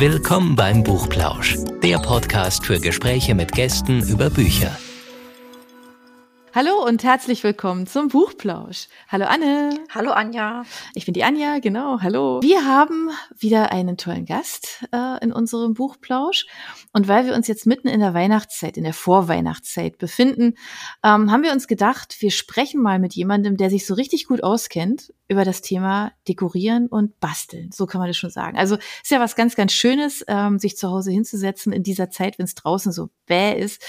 Willkommen beim Buchplausch, der Podcast für Gespräche mit Gästen über Bücher. Hallo und herzlich willkommen zum Buchplausch. Hallo Anne. Hallo Anja. Ich bin die Anja, genau. Hallo. Wir haben wieder einen tollen Gast äh, in unserem Buchplausch. Und weil wir uns jetzt mitten in der Weihnachtszeit, in der Vorweihnachtszeit befinden, ähm, haben wir uns gedacht, wir sprechen mal mit jemandem, der sich so richtig gut auskennt über das Thema Dekorieren und Basteln. So kann man das schon sagen. Also ist ja was ganz, ganz Schönes, ähm, sich zu Hause hinzusetzen in dieser Zeit, wenn es draußen so bäh ist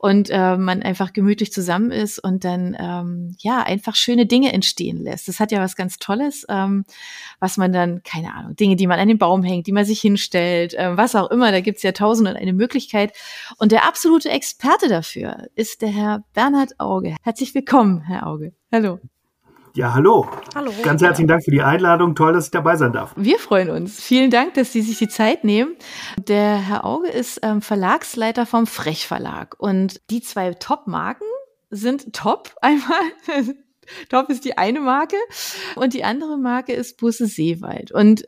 und äh, man einfach gemütlich zusammen ist und dann ähm, ja einfach schöne Dinge entstehen lässt. Das hat ja was ganz Tolles, ähm, was man dann, keine Ahnung, Dinge, die man an den Baum hängt, die man sich hinstellt, äh, was auch immer, da gibt's ja tausend und eine Möglichkeit. Und der absolute Experte dafür ist der Herr Bernhard Auge. Herzlich willkommen, Herr Auge. Hallo. Ja, hallo. Hallo. Ganz herzlichen Dank für die Einladung. Toll, dass ich dabei sein darf. Wir freuen uns. Vielen Dank, dass Sie sich die Zeit nehmen. Der Herr Auge ist ähm, Verlagsleiter vom Frech Verlag. Und die zwei Top-Marken sind Top. Einmal Top ist die eine Marke und die andere Marke ist Busse Seewald. Und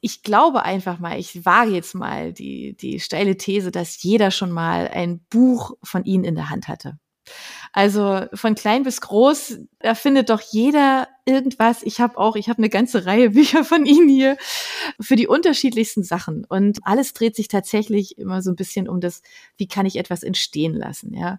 ich glaube einfach mal, ich wage jetzt mal die, die steile These, dass jeder schon mal ein Buch von Ihnen in der Hand hatte. Also von klein bis groß, da findet doch jeder irgendwas. Ich habe auch, ich habe eine ganze Reihe Bücher von Ihnen hier für die unterschiedlichsten Sachen. Und alles dreht sich tatsächlich immer so ein bisschen um das, wie kann ich etwas entstehen lassen. Ja,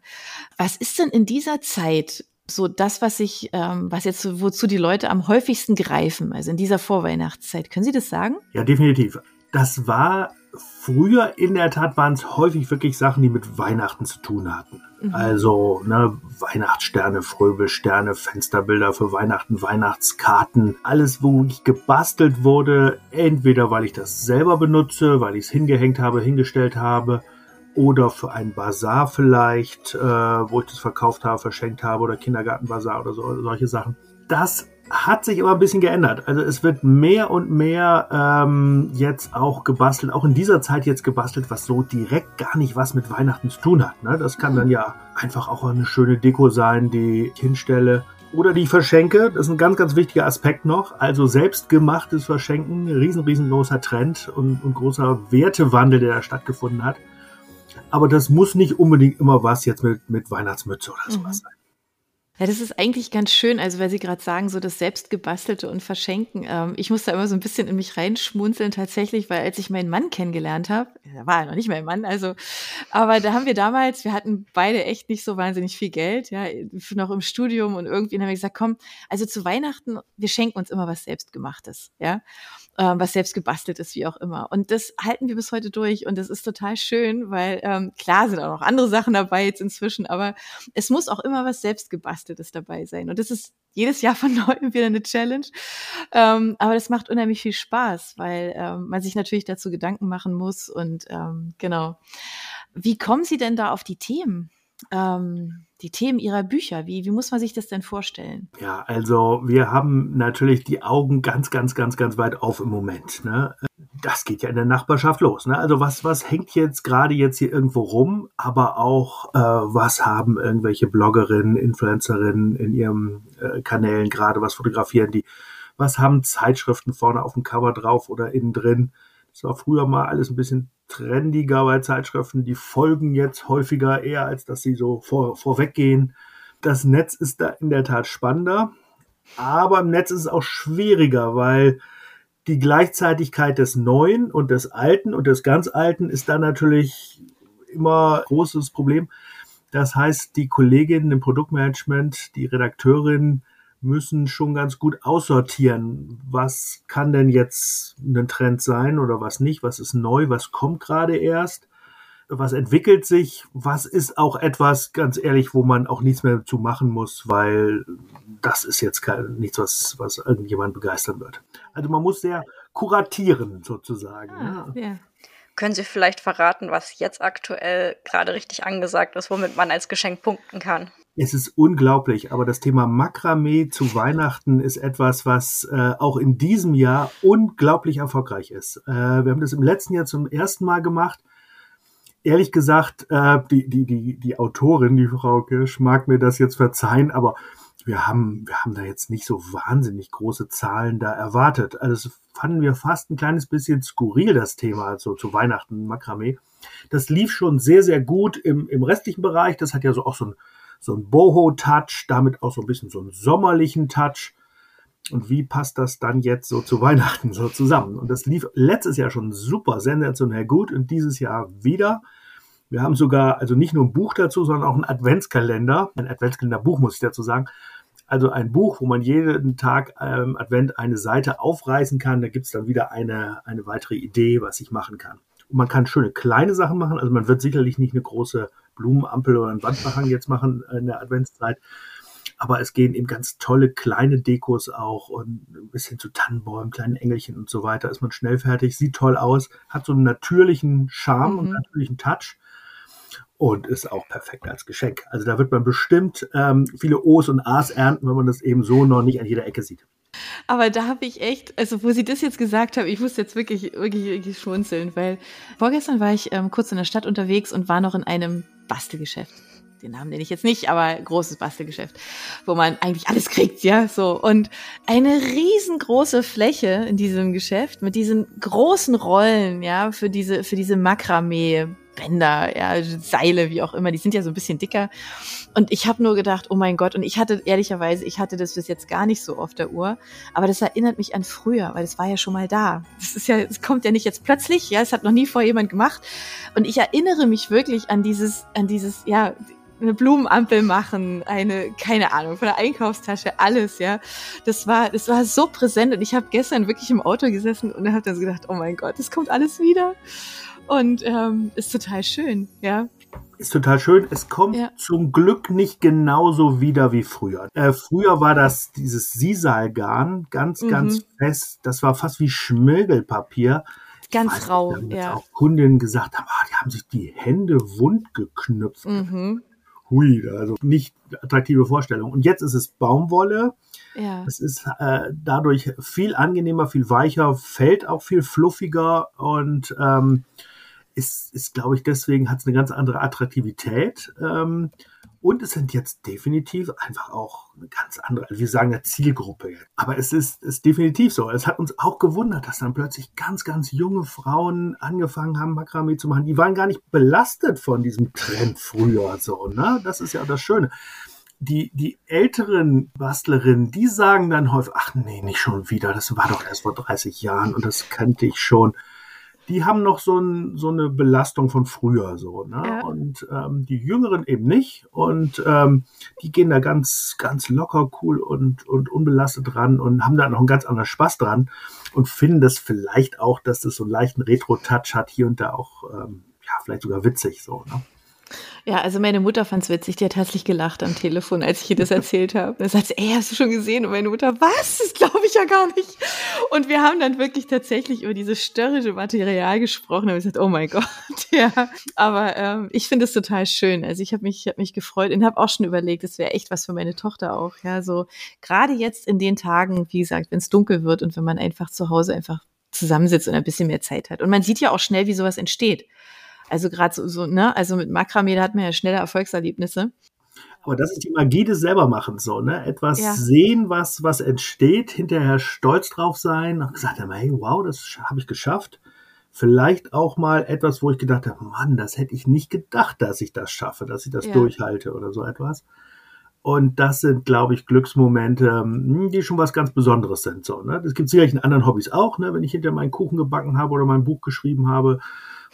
was ist denn in dieser Zeit so das, was ich, ähm, was jetzt, wozu die Leute am häufigsten greifen, also in dieser Vorweihnachtszeit. Können Sie das sagen? Ja, definitiv. Das war früher in der Tat waren es häufig wirklich Sachen, die mit Weihnachten zu tun hatten. Mhm. Also ne, Weihnachtssterne, Fröbelsterne, Fensterbilder für Weihnachten, Weihnachtskarten, alles, wo ich gebastelt wurde, entweder weil ich das selber benutze, weil ich es hingehängt habe, hingestellt habe, oder für einen Bazar vielleicht, äh, wo ich das verkauft habe, verschenkt habe oder Kindergartenbazar oder so, solche Sachen. Das hat sich aber ein bisschen geändert. Also es wird mehr und mehr ähm, jetzt auch gebastelt, auch in dieser Zeit jetzt gebastelt, was so direkt gar nicht was mit Weihnachten zu tun hat. Ne? Das kann dann ja einfach auch eine schöne Deko sein, die ich hinstelle oder die ich verschenke. Das ist ein ganz, ganz wichtiger Aspekt noch. Also selbstgemachtes Verschenken, riesen, riesengroßer Trend und, und großer Wertewandel, der da stattgefunden hat. Aber das muss nicht unbedingt immer was jetzt mit, mit Weihnachtsmütze oder sowas mhm. sein. Ja, das ist eigentlich ganz schön, also weil Sie gerade sagen, so das Selbstgebastelte und Verschenken. Ähm, ich muss da immer so ein bisschen in mich reinschmunzeln tatsächlich, weil als ich meinen Mann kennengelernt habe, da war er noch nicht mein Mann, also, aber da haben wir damals, wir hatten beide echt nicht so wahnsinnig viel Geld, ja, noch im Studium und irgendwie haben wir gesagt, komm, also zu Weihnachten, wir schenken uns immer was Selbstgemachtes, ja ähm, was selbst gebastelt ist, wie auch immer. Und das halten wir bis heute durch und das ist total schön, weil ähm, klar sind auch noch andere Sachen dabei jetzt inzwischen, aber es muss auch immer was selbst gebasteltes dabei sein. Und das ist jedes Jahr von neuem wieder eine Challenge. Ähm, aber das macht unheimlich viel Spaß, weil ähm, man sich natürlich dazu Gedanken machen muss und ähm, genau. Wie kommen Sie denn da auf die Themen? Ähm, die Themen Ihrer Bücher? Wie, wie muss man sich das denn vorstellen? Ja, also wir haben natürlich die Augen ganz, ganz, ganz, ganz weit auf im Moment. Ne? Das geht ja in der Nachbarschaft los. Ne? Also was, was hängt jetzt gerade jetzt hier irgendwo rum, aber auch äh, was haben irgendwelche Bloggerinnen, Influencerinnen in ihren äh, Kanälen gerade, was fotografieren die? Was haben Zeitschriften vorne auf dem Cover drauf oder innen drin? Das war früher mal alles ein bisschen trendiger bei Zeitschriften. Die folgen jetzt häufiger eher, als dass sie so vor, vorweggehen. Das Netz ist da in der Tat spannender. Aber im Netz ist es auch schwieriger, weil die Gleichzeitigkeit des Neuen und des Alten und des ganz Alten ist da natürlich immer großes Problem. Das heißt, die Kolleginnen im Produktmanagement, die Redakteurinnen müssen schon ganz gut aussortieren, was kann denn jetzt ein Trend sein oder was nicht, was ist neu, was kommt gerade erst, was entwickelt sich, was ist auch etwas, ganz ehrlich, wo man auch nichts mehr zu machen muss, weil das ist jetzt kein, nichts, was, was irgendjemand begeistern wird. Also man muss sehr kuratieren sozusagen. Ah, ja. Können Sie vielleicht verraten, was jetzt aktuell gerade richtig angesagt ist, womit man als Geschenk punkten kann? Es ist unglaublich, aber das Thema Makramee zu Weihnachten ist etwas, was äh, auch in diesem Jahr unglaublich erfolgreich ist. Äh, wir haben das im letzten Jahr zum ersten Mal gemacht. Ehrlich gesagt, äh, die, die, die, die Autorin, die Frau Kirsch, mag mir das jetzt verzeihen, aber wir haben, wir haben da jetzt nicht so wahnsinnig große Zahlen da erwartet. Also das fanden wir fast ein kleines bisschen skurril, das Thema, also zu Weihnachten Makramee. Das lief schon sehr, sehr gut im, im restlichen Bereich. Das hat ja so auch so ein, so ein Boho-Touch, damit auch so ein bisschen so einen sommerlichen Touch. Und wie passt das dann jetzt so zu Weihnachten so zusammen? Und das lief letztes Jahr schon super sensationell gut und dieses Jahr wieder. Wir haben sogar, also nicht nur ein Buch dazu, sondern auch ein Adventskalender. Ein Adventskalenderbuch, muss ich dazu sagen. Also ein Buch, wo man jeden Tag ähm, Advent eine Seite aufreißen kann. Da gibt's dann wieder eine, eine weitere Idee, was ich machen kann. Und man kann schöne kleine Sachen machen. Also man wird sicherlich nicht eine große Blumenampel oder einen Wandbehang jetzt machen in der Adventszeit. Aber es gehen eben ganz tolle kleine Dekos auch und ein bisschen zu Tannenbäumen, kleinen Engelchen und so weiter. Ist man schnell fertig, sieht toll aus, hat so einen natürlichen Charme mhm. und natürlichen Touch und ist auch perfekt als Geschenk. Also da wird man bestimmt ähm, viele O's und A's ernten, wenn man das eben so noch nicht an jeder Ecke sieht. Aber da habe ich echt, also wo sie das jetzt gesagt haben, ich musste jetzt wirklich, wirklich, wirklich schmunzeln, weil vorgestern war ich ähm, kurz in der Stadt unterwegs und war noch in einem Bastelgeschäft den Namen nenne ich jetzt nicht, aber großes Bastelgeschäft, wo man eigentlich alles kriegt, ja, so. Und eine riesengroße Fläche in diesem Geschäft mit diesen großen Rollen, ja, für diese, für diese Makramee Bänder, ja, Seile, wie auch immer, die sind ja so ein bisschen dicker. Und ich habe nur gedacht, oh mein Gott, und ich hatte ehrlicherweise, ich hatte das bis jetzt gar nicht so auf der Uhr, aber das erinnert mich an früher, weil es war ja schon mal da. Das ist ja, es kommt ja nicht jetzt plötzlich, ja, es hat noch nie vor jemand gemacht. Und ich erinnere mich wirklich an dieses, an dieses, ja, eine Blumenampel machen, eine, keine Ahnung, von der Einkaufstasche, alles, ja. Das war, das war so präsent und ich habe gestern wirklich im Auto gesessen und habe dann so gedacht, oh mein Gott, das kommt alles wieder. Und ähm, ist total schön, ja. Ist total schön. Es kommt ja. zum Glück nicht genauso wieder wie früher. Äh, früher war das dieses Sisalgarn ganz, mhm. ganz fest. Das war fast wie Schmirgelpapier. Ganz rau, ja. Auch Kundinnen gesagt haben, ah, die haben sich die Hände wund geknüpft. Mhm hui, also nicht attraktive Vorstellung. Und jetzt ist es Baumwolle. Ja. Es ist äh, dadurch viel angenehmer, viel weicher, fällt auch viel fluffiger und ähm, ist, ist glaube ich, deswegen hat es eine ganz andere Attraktivität. Ähm, und es sind jetzt definitiv einfach auch eine ganz andere, also wir sagen ja Zielgruppe. Aber es ist, ist definitiv so. Es hat uns auch gewundert, dass dann plötzlich ganz, ganz junge Frauen angefangen haben, Makramee zu machen. Die waren gar nicht belastet von diesem Trend früher so, ne? Das ist ja das Schöne die, die älteren Bastlerinnen, die sagen dann häufig, ach nee, nicht schon wieder, das war doch erst vor 30 Jahren und das kannte ich schon die haben noch so, ein, so eine Belastung von früher so. Ne? Ja. Und ähm, die Jüngeren eben nicht. Und ähm, die gehen da ganz, ganz locker, cool und, und unbelastet dran und haben da noch einen ganz anderen Spaß dran und finden das vielleicht auch, dass das so einen leichten Retro-Touch hat, hier und da auch, ähm, ja, vielleicht sogar witzig so. Ne? Ja, also meine Mutter fand's witzig, die hat herzlich gelacht am Telefon, als ich ihr das erzählt habe. Da sagt sie, ey, hast du schon gesehen? Und meine Mutter, was? Das glaube ich ja gar nicht. Und wir haben dann wirklich tatsächlich über dieses störrische Material gesprochen und ich gesagt, oh mein Gott, ja. Aber ähm, ich finde es total schön. Also ich habe mich, hab mich gefreut und habe auch schon überlegt, das wäre echt was für meine Tochter auch. Ja, so gerade jetzt in den Tagen, wie gesagt, wenn es dunkel wird und wenn man einfach zu Hause einfach zusammensitzt und ein bisschen mehr Zeit hat. Und man sieht ja auch schnell, wie sowas entsteht. Also gerade so, so, ne, also mit Makramee, da hat man ja schnelle Erfolgserlebnisse. Aber das ist die Magie des Selbermachens so, ne? Etwas ja. sehen, was, was entsteht, hinterher stolz drauf sein und gesagt haben, hey, wow, das habe ich geschafft. Vielleicht auch mal etwas, wo ich gedacht habe, Mann, das hätte ich nicht gedacht, dass ich das schaffe, dass ich das ja. durchhalte oder so etwas. Und das sind, glaube ich, Glücksmomente, hm, die schon was ganz Besonderes sind. So, ne? Das gibt es sicherlich in anderen Hobbys auch, ne? wenn ich hinter meinen Kuchen gebacken habe oder mein Buch geschrieben habe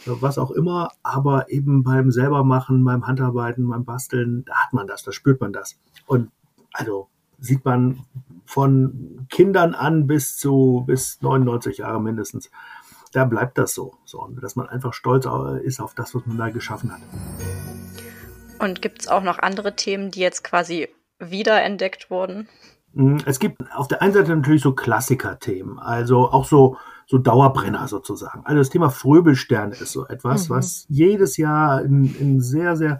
was auch immer, aber eben beim selbermachen, beim Handarbeiten, beim Basteln, da hat man das, da spürt man das. Und also sieht man von Kindern an bis zu bis 99 Jahre mindestens. Da bleibt das so, so dass man einfach stolz ist auf das, was man da geschaffen hat. Und gibt es auch noch andere Themen, die jetzt quasi wiederentdeckt wurden? Hm, es gibt auf der einen Seite natürlich so Klassiker-Themen, also auch so so Dauerbrenner sozusagen. Also das Thema Fröbelsterne ist so etwas, mhm. was jedes Jahr in, in sehr, sehr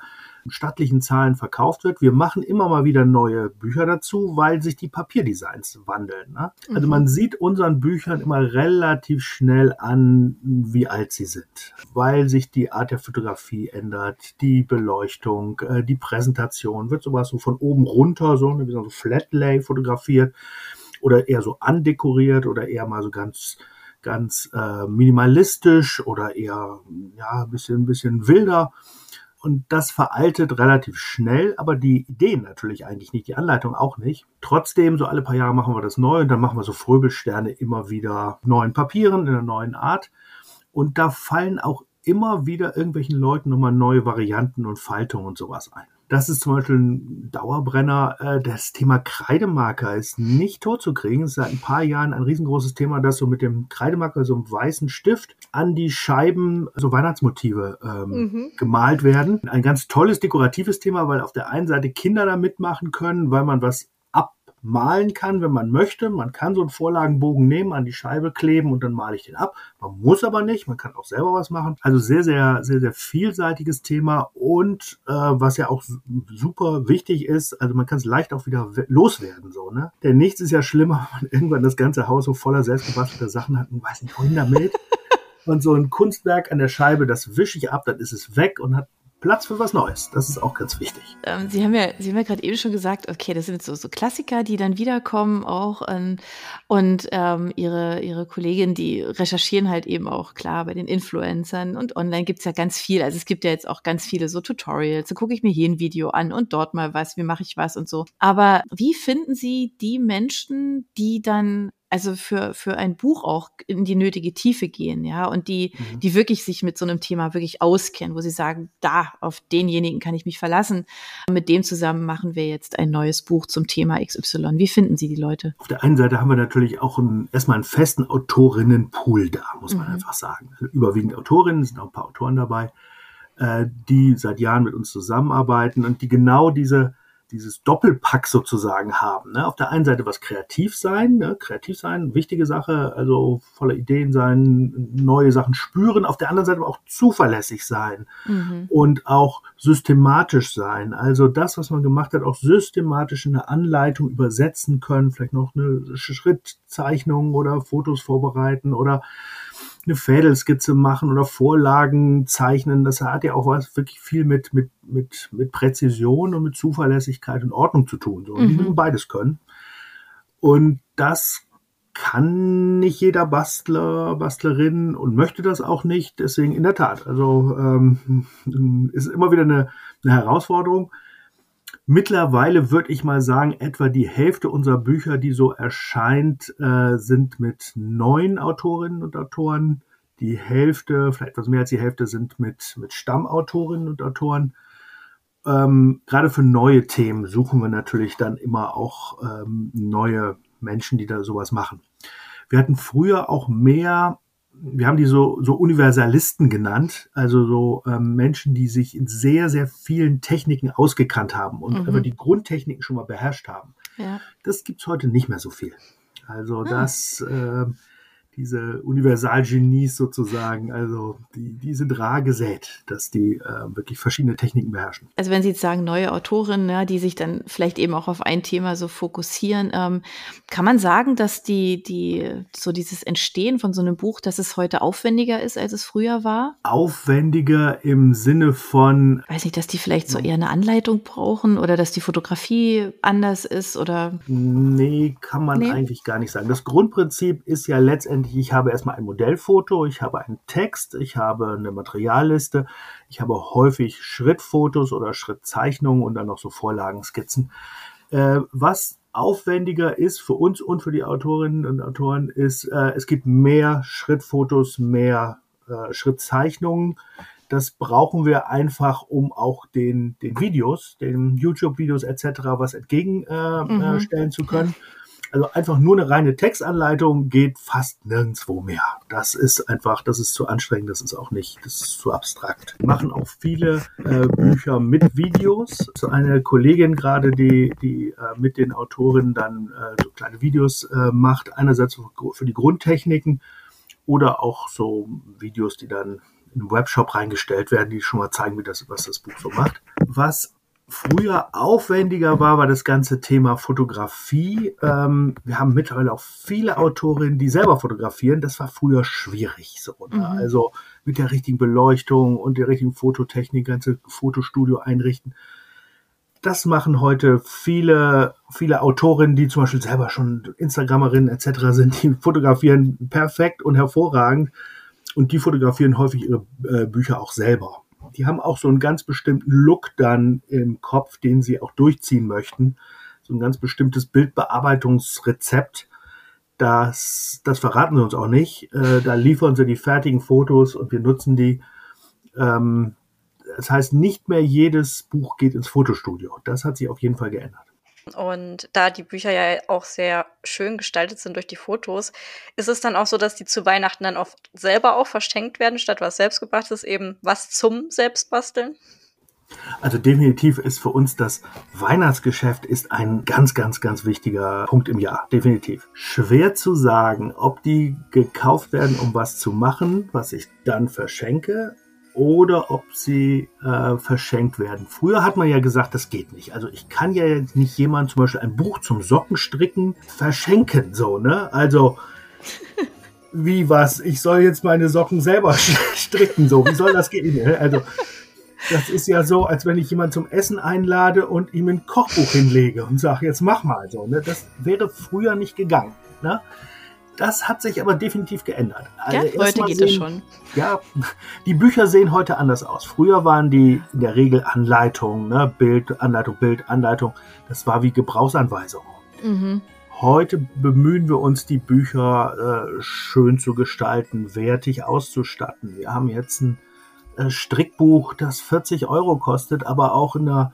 stattlichen Zahlen verkauft wird. Wir machen immer mal wieder neue Bücher dazu, weil sich die Papierdesigns wandeln. Ne? Also mhm. man sieht unseren Büchern immer relativ schnell an, wie alt sie sind, weil sich die Art der Fotografie ändert, die Beleuchtung, äh, die Präsentation, wird sowas so von oben runter, so, ne, wie so Flatlay fotografiert oder eher so andekoriert oder eher mal so ganz ganz äh, minimalistisch oder eher ja ein bisschen ein bisschen wilder und das veraltet relativ schnell, aber die Ideen natürlich eigentlich nicht, die Anleitung auch nicht. Trotzdem, so alle paar Jahre machen wir das neu und dann machen wir so Fröbelsterne immer wieder neuen Papieren in einer neuen Art. Und da fallen auch immer wieder irgendwelchen Leuten nochmal neue Varianten und Faltungen und sowas ein. Das ist zum Beispiel ein Dauerbrenner. Äh, das Thema Kreidemarker ist nicht tot zu kriegen. Es ist seit ein paar Jahren ein riesengroßes Thema, dass so mit dem Kreidemarker, so einem weißen Stift, an die Scheiben so Weihnachtsmotive ähm, mhm. gemalt werden. Ein ganz tolles dekoratives Thema, weil auf der einen Seite Kinder da mitmachen können, weil man was malen kann, wenn man möchte. Man kann so einen Vorlagenbogen nehmen, an die Scheibe kleben und dann male ich den ab. Man muss aber nicht, man kann auch selber was machen. Also sehr, sehr, sehr, sehr vielseitiges Thema und äh, was ja auch super wichtig ist, also man kann es leicht auch wieder loswerden, so, ne? Denn nichts ist ja schlimmer, wenn man irgendwann das ganze Haus so voller selbstgebastelter Sachen hat und weiß nicht, wohin damit. Und so ein Kunstwerk an der Scheibe, das wische ich ab, dann ist es weg und hat Platz für was Neues. Das ist auch ganz wichtig. Ähm, Sie haben ja, Sie haben ja gerade eben schon gesagt, okay, das sind so, so Klassiker, die dann wiederkommen auch. Ähm, und ähm, Ihre, Ihre Kolleginnen, die recherchieren halt eben auch klar bei den Influencern und online gibt's ja ganz viel. Also es gibt ja jetzt auch ganz viele so Tutorials. Da gucke ich mir hier ein Video an und dort mal was, wie mache ich was und so. Aber wie finden Sie die Menschen, die dann also für, für ein Buch auch in die nötige Tiefe gehen, ja, und die, mhm. die wirklich sich mit so einem Thema wirklich auskennen, wo sie sagen, da, auf denjenigen kann ich mich verlassen. Mit dem zusammen machen wir jetzt ein neues Buch zum Thema XY. Wie finden Sie die Leute? Auf der einen Seite haben wir natürlich auch einen, erstmal einen festen Autorinnenpool da, muss man mhm. einfach sagen. Also überwiegend Autorinnen, sind auch ein paar Autoren dabei, äh, die seit Jahren mit uns zusammenarbeiten und die genau diese, dieses Doppelpack sozusagen haben. Ne? Auf der einen Seite was kreativ sein, ne? kreativ sein, wichtige Sache, also voller Ideen sein, neue Sachen spüren. Auf der anderen Seite aber auch zuverlässig sein mhm. und auch systematisch sein. Also das, was man gemacht hat, auch systematisch in eine Anleitung übersetzen können, vielleicht noch eine Schrittzeichnung oder Fotos vorbereiten oder eine Fädelskizze machen oder Vorlagen zeichnen. Das hat ja auch was wirklich viel mit, mit, mit, mit Präzision und mit Zuverlässigkeit und Ordnung zu tun. So. Und mhm. die müssen beides können. Und das kann nicht jeder Bastler, Bastlerin und möchte das auch nicht. Deswegen in der Tat, also ähm, ist immer wieder eine, eine Herausforderung. Mittlerweile würde ich mal sagen, etwa die Hälfte unserer Bücher, die so erscheint, äh, sind mit neuen Autorinnen und Autoren. Die Hälfte, vielleicht etwas mehr als die Hälfte, sind mit, mit Stammautorinnen und Autoren. Ähm, gerade für neue Themen suchen wir natürlich dann immer auch ähm, neue Menschen, die da sowas machen. Wir hatten früher auch mehr wir haben die so, so Universalisten genannt, also so ähm, Menschen, die sich in sehr, sehr vielen Techniken ausgekannt haben und mhm. aber die Grundtechniken schon mal beherrscht haben. Ja. Das gibt's heute nicht mehr so viel. Also hm. das, äh, diese Universalgenies sozusagen, also die, die sind rar gesät, dass die äh, wirklich verschiedene Techniken beherrschen. Also wenn Sie jetzt sagen, neue Autorinnen, ja, die sich dann vielleicht eben auch auf ein Thema so fokussieren, ähm, kann man sagen, dass die, die, so dieses Entstehen von so einem Buch, dass es heute aufwendiger ist, als es früher war? Aufwendiger im Sinne von. Weiß nicht, dass die vielleicht so eher eine Anleitung brauchen oder dass die Fotografie anders ist oder? Nee, kann man nee. eigentlich gar nicht sagen. Das Grundprinzip ist ja letztendlich ich habe erstmal ein Modellfoto, ich habe einen Text, ich habe eine Materialliste, ich habe häufig Schrittfotos oder Schrittzeichnungen und dann noch so Vorlagenskizzen. Äh, was aufwendiger ist für uns und für die Autorinnen und Autoren ist, äh, es gibt mehr Schrittfotos, mehr äh, Schrittzeichnungen. Das brauchen wir einfach, um auch den, den Videos, den YouTube-Videos etc. was entgegenstellen äh, mhm. zu können. Also einfach nur eine reine Textanleitung geht fast nirgendwo mehr. Das ist einfach, das ist zu anstrengend, das ist auch nicht, das ist zu abstrakt. Machen auch viele äh, Bücher mit Videos. So eine Kollegin gerade, die, die äh, mit den Autorinnen dann äh, so kleine Videos äh, macht, einerseits für die Grundtechniken oder auch so Videos, die dann in den Webshop reingestellt werden, die schon mal zeigen, wie das, was das Buch so macht. Was früher aufwendiger war, war das ganze Thema Fotografie. Ähm, wir haben mittlerweile auch viele Autorinnen, die selber fotografieren. Das war früher schwierig so. Ne? Mhm. Also mit der richtigen Beleuchtung und der richtigen Fototechnik, ganze Fotostudio einrichten. Das machen heute viele, viele Autorinnen, die zum Beispiel selber schon Instagramerinnen etc. sind, die fotografieren perfekt und hervorragend und die fotografieren häufig ihre äh, Bücher auch selber die haben auch so einen ganz bestimmten Look dann im Kopf, den sie auch durchziehen möchten. So ein ganz bestimmtes Bildbearbeitungsrezept. Das, das verraten sie uns auch nicht. Äh, da liefern sie die fertigen Fotos und wir nutzen die. Ähm, das heißt, nicht mehr jedes Buch geht ins Fotostudio. Das hat sich auf jeden Fall geändert. Und da die Bücher ja auch sehr schön gestaltet sind durch die Fotos, ist es dann auch so, dass die zu Weihnachten dann oft selber auch verschenkt werden, statt was selbstgebasteltes, eben was zum Selbstbasteln? Also definitiv ist für uns das Weihnachtsgeschäft ist ein ganz, ganz, ganz wichtiger Punkt im Jahr. Definitiv. Schwer zu sagen, ob die gekauft werden, um was zu machen, was ich dann verschenke, oder ob sie äh, verschenkt werden. Früher hat man ja gesagt, das geht nicht. Also ich kann ja nicht jemand zum Beispiel ein Buch zum Sockenstricken verschenken, so, ne? Also wie was? Ich soll jetzt meine Socken selber stricken, so. Wie soll das gehen? Ne? Also das ist ja so, als wenn ich jemanden zum Essen einlade und ihm ein Kochbuch hinlege und sage, jetzt mach mal so. Ne? Das wäre früher nicht gegangen. Ne? Das hat sich aber definitiv geändert. Also ja, heute geht es schon. Ja, die Bücher sehen heute anders aus. Früher waren die in der Regel Anleitungen, ne? Bild, Anleitung, Bild, Anleitung. Das war wie Gebrauchsanweisung. Mhm. Heute bemühen wir uns, die Bücher äh, schön zu gestalten, wertig auszustatten. Wir haben jetzt ein äh, Strickbuch, das 40 Euro kostet, aber auch in einer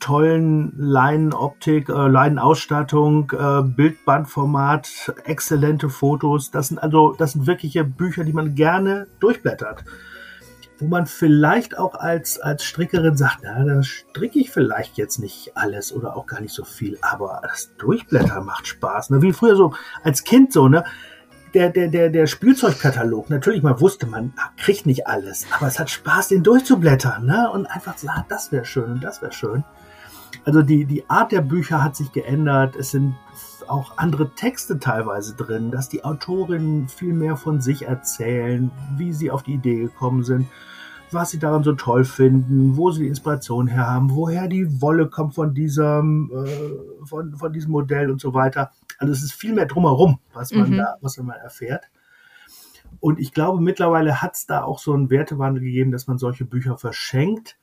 tollen Leinenoptik, äh, Leinenausstattung, äh, Bildbandformat, exzellente Fotos. Das sind also, das sind wirkliche Bücher, die man gerne durchblättert. Wo man vielleicht auch als, als Strickerin sagt, na, da stricke ich vielleicht jetzt nicht alles oder auch gar nicht so viel, aber das Durchblättern macht Spaß. Ne? Wie früher so als Kind so, ne? der, der, der, der Spielzeugkatalog, natürlich, man wusste, man kriegt nicht alles, aber es hat Spaß, den durchzublättern, ne? Und einfach zu sagen, das wäre schön und das wäre schön. Also die, die Art der Bücher hat sich geändert. Es sind auch andere Texte teilweise drin, dass die Autorinnen viel mehr von sich erzählen, wie sie auf die Idee gekommen sind, was sie daran so toll finden, wo sie die Inspiration her haben, woher die Wolle kommt von diesem, äh, von, von diesem Modell und so weiter. Also es ist viel mehr drumherum, was man mhm. da, was man erfährt. Und ich glaube, mittlerweile hat es da auch so einen Wertewandel gegeben, dass man solche Bücher verschenkt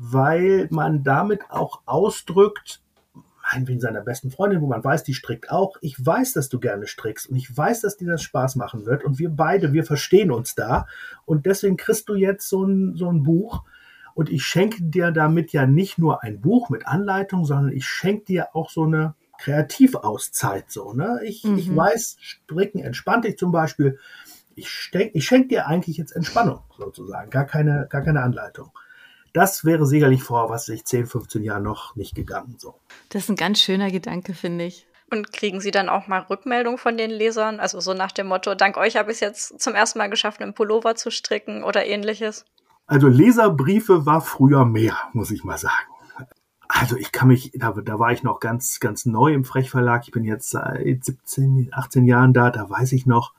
weil man damit auch ausdrückt, meinetwegen seiner besten Freundin, wo man weiß, die strickt auch. Ich weiß, dass du gerne strickst und ich weiß, dass dir das Spaß machen wird und wir beide, wir verstehen uns da und deswegen kriegst du jetzt so ein, so ein Buch und ich schenke dir damit ja nicht nur ein Buch mit Anleitung, sondern ich schenke dir auch so eine Kreativauszeit so. Ne? Ich, mhm. ich weiß, stricken entspannt dich zum Beispiel. Ich, ich schenke dir eigentlich jetzt Entspannung sozusagen, gar keine, gar keine Anleitung. Das wäre sicherlich vor, was ich 10, 15 Jahren noch nicht gegangen. So. Das ist ein ganz schöner Gedanke, finde ich. Und kriegen Sie dann auch mal Rückmeldung von den Lesern? Also so nach dem Motto, dank euch habe ich es jetzt zum ersten Mal geschafft, einen Pullover zu stricken oder ähnliches? Also Leserbriefe war früher mehr, muss ich mal sagen. Also ich kann mich, da, da war ich noch ganz, ganz neu im Frechverlag. Ich bin jetzt seit 17, 18 Jahren da. Da weiß ich noch,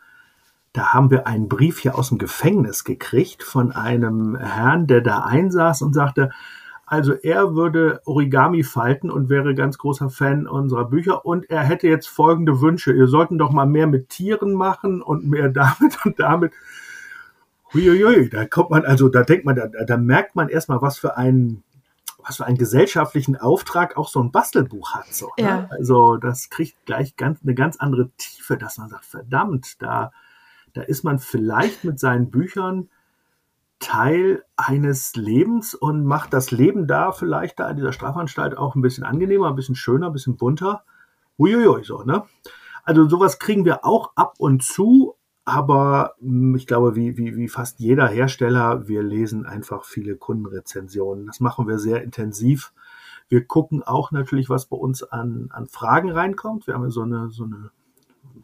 da haben wir einen Brief hier aus dem Gefängnis gekriegt von einem Herrn, der da einsaß und sagte, also er würde Origami falten und wäre ganz großer Fan unserer Bücher und er hätte jetzt folgende Wünsche. Ihr sollten doch mal mehr mit Tieren machen und mehr damit und damit. Huiuiui, da kommt man, also da denkt man, da, da merkt man erstmal, was für einen, was für einen gesellschaftlichen Auftrag auch so ein Bastelbuch hat. So, ne? ja. Also das kriegt gleich ganz, eine ganz andere Tiefe, dass man sagt, verdammt, da, da ist man vielleicht mit seinen Büchern Teil eines Lebens und macht das Leben da vielleicht da in dieser Strafanstalt auch ein bisschen angenehmer, ein bisschen schöner, ein bisschen bunter. Uiuiui, so, ne? Also sowas kriegen wir auch ab und zu, aber hm, ich glaube, wie, wie, wie fast jeder Hersteller, wir lesen einfach viele Kundenrezensionen. Das machen wir sehr intensiv. Wir gucken auch natürlich, was bei uns an, an Fragen reinkommt. Wir haben so eine, so eine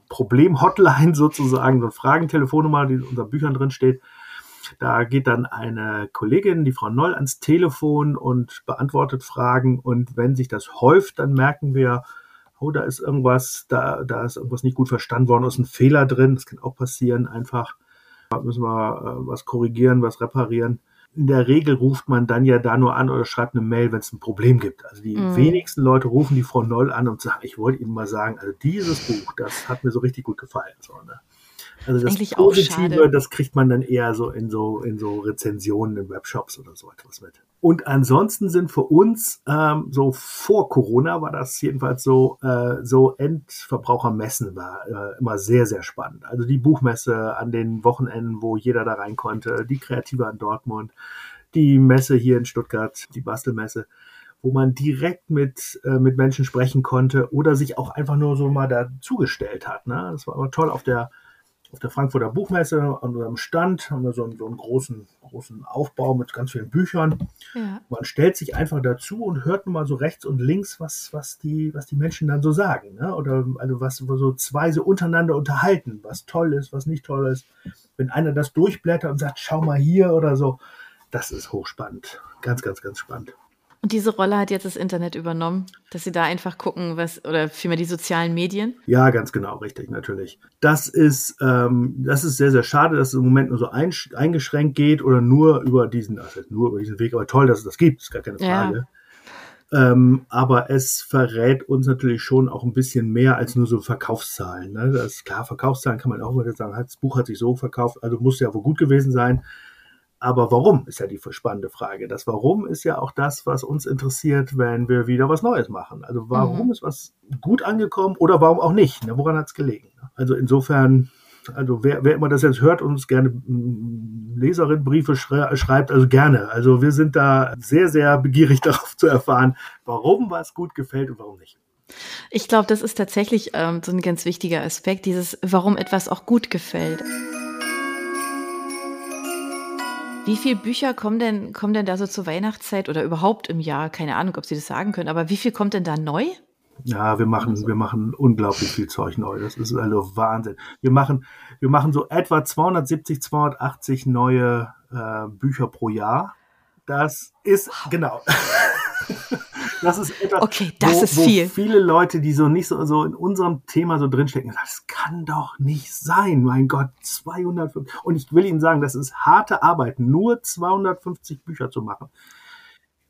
Problem-Hotline sozusagen, so eine Fragentelefonnummer, die in unseren Büchern drin steht. Da geht dann eine Kollegin, die Frau Noll, ans Telefon und beantwortet Fragen. Und wenn sich das häuft, dann merken wir, oh, da ist irgendwas, da, da ist irgendwas nicht gut verstanden worden, ist ein Fehler drin. Das kann auch passieren, einfach. Da müssen wir äh, was korrigieren, was reparieren. In der Regel ruft man dann ja da nur an oder schreibt eine Mail, wenn es ein Problem gibt. Also die mhm. wenigsten Leute rufen die Frau Noll an und sagen, ich wollte Ihnen mal sagen, also dieses Buch, das hat mir so richtig gut gefallen. So, ne? Also das Positive, das kriegt man dann eher so in so in so Rezensionen in Webshops oder so etwas mit. Und ansonsten sind für uns ähm, so vor Corona war das jedenfalls so äh, so Endverbrauchermessen war äh, immer sehr sehr spannend. Also die Buchmesse an den Wochenenden, wo jeder da rein konnte, die Kreative an Dortmund, die Messe hier in Stuttgart, die Bastelmesse wo man direkt mit, äh, mit Menschen sprechen konnte oder sich auch einfach nur so mal dazugestellt hat. Ne? Das war aber toll auf der auf der Frankfurter Buchmesse an unserem Stand haben wir so einen, so einen großen, großen Aufbau mit ganz vielen Büchern. Ja. Man stellt sich einfach dazu und hört mal so rechts und links, was, was, die, was die Menschen dann so sagen. Ne? Oder also was so zwei so untereinander unterhalten, was toll ist, was nicht toll ist. Wenn einer das durchblättert und sagt, schau mal hier oder so, das ist hochspannend. Ganz, ganz, ganz spannend. Und diese Rolle hat jetzt das Internet übernommen, dass sie da einfach gucken, was, oder vielmehr die sozialen Medien? Ja, ganz genau, richtig, natürlich. Das ist, ähm, das ist sehr, sehr schade, dass es im Moment nur so ein, eingeschränkt geht oder nur über diesen, also nur über diesen Weg, aber toll, dass es das gibt, ist gar keine Frage. Ja. Ähm, aber es verrät uns natürlich schon auch ein bisschen mehr als nur so Verkaufszahlen. Ne? Das ist klar, Verkaufszahlen kann man auch wieder sagen, das Buch hat sich so verkauft, also muss ja wohl gut gewesen sein. Aber warum ist ja die spannende Frage. Das Warum ist ja auch das, was uns interessiert, wenn wir wieder was Neues machen. Also warum mhm. ist was gut angekommen oder warum auch nicht? Ne? Woran hat es gelegen? Also insofern, also wer, wer immer das jetzt hört und uns gerne mm, Leserinnenbriefe schreibt, also gerne. Also wir sind da sehr, sehr begierig darauf zu erfahren, warum was gut gefällt und warum nicht. Ich glaube, das ist tatsächlich ähm, so ein ganz wichtiger Aspekt, dieses, warum etwas auch gut gefällt. Wie viele Bücher kommen denn, kommen denn da so zur Weihnachtszeit oder überhaupt im Jahr? Keine Ahnung, ob Sie das sagen können, aber wie viel kommt denn da neu? Ja, wir machen, wir machen unglaublich viel Zeug neu. Das ist also Wahnsinn. Wir machen, wir machen so etwa 270, 280 neue äh, Bücher pro Jahr. Das ist, wow. genau. das ist etwas, okay, das wo, ist viel. Wo viele Leute, die so nicht so, so in unserem Thema so drinstecken, das kann doch nicht sein. Mein Gott, 250. Und ich will Ihnen sagen, das ist harte Arbeit, nur 250 Bücher zu machen.